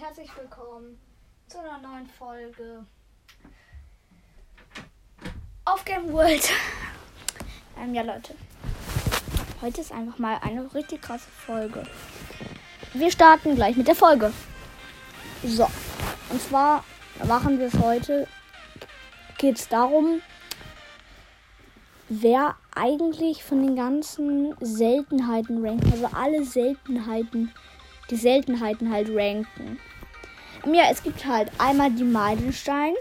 herzlich willkommen zu einer neuen Folge auf Game World. Ähm, ja, Leute. Heute ist einfach mal eine richtig krasse Folge. Wir starten gleich mit der Folge. So. Und zwar machen wir es heute. Geht es darum, wer eigentlich von den ganzen Seltenheiten rankt. Also alle Seltenheiten die Seltenheiten halt ranken. Ja, es gibt halt einmal die Meilenstein,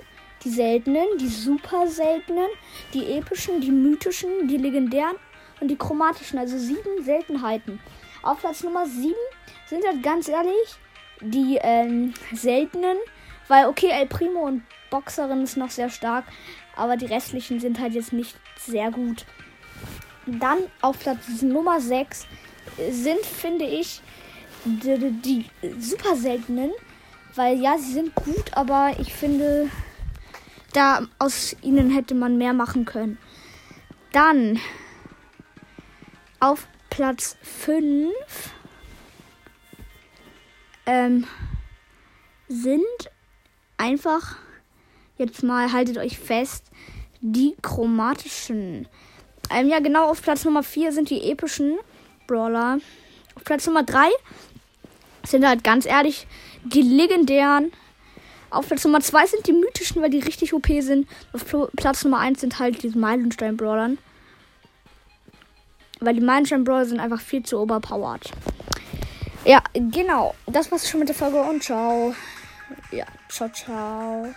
die seltenen, die super seltenen, die epischen, die mythischen, die legendären und die chromatischen, also sieben Seltenheiten. Auf Platz Nummer sieben sind halt ganz ehrlich die ähm, seltenen, weil okay, El Primo und Boxerin ist noch sehr stark, aber die restlichen sind halt jetzt nicht sehr gut. Dann auf Platz Nummer 6 sind, finde ich, die, die super seltenen, weil ja, sie sind gut, aber ich finde, da aus ihnen hätte man mehr machen können. Dann auf Platz 5 ähm, sind einfach, jetzt mal haltet euch fest, die chromatischen. Ähm, ja, genau, auf Platz Nummer 4 sind die epischen Brawler. Auf Platz Nummer 3 sind halt ganz ehrlich die legendären. Auf Platz Nummer 2 sind die mythischen, weil die richtig OP sind. Auf Platz Nummer 1 sind halt die Meilenstein-Brawlern. Weil die Meilenstein-Brawler sind einfach viel zu overpowered. Ja, genau. Das war's schon mit der Folge und ciao. Ja, ciao, ciao.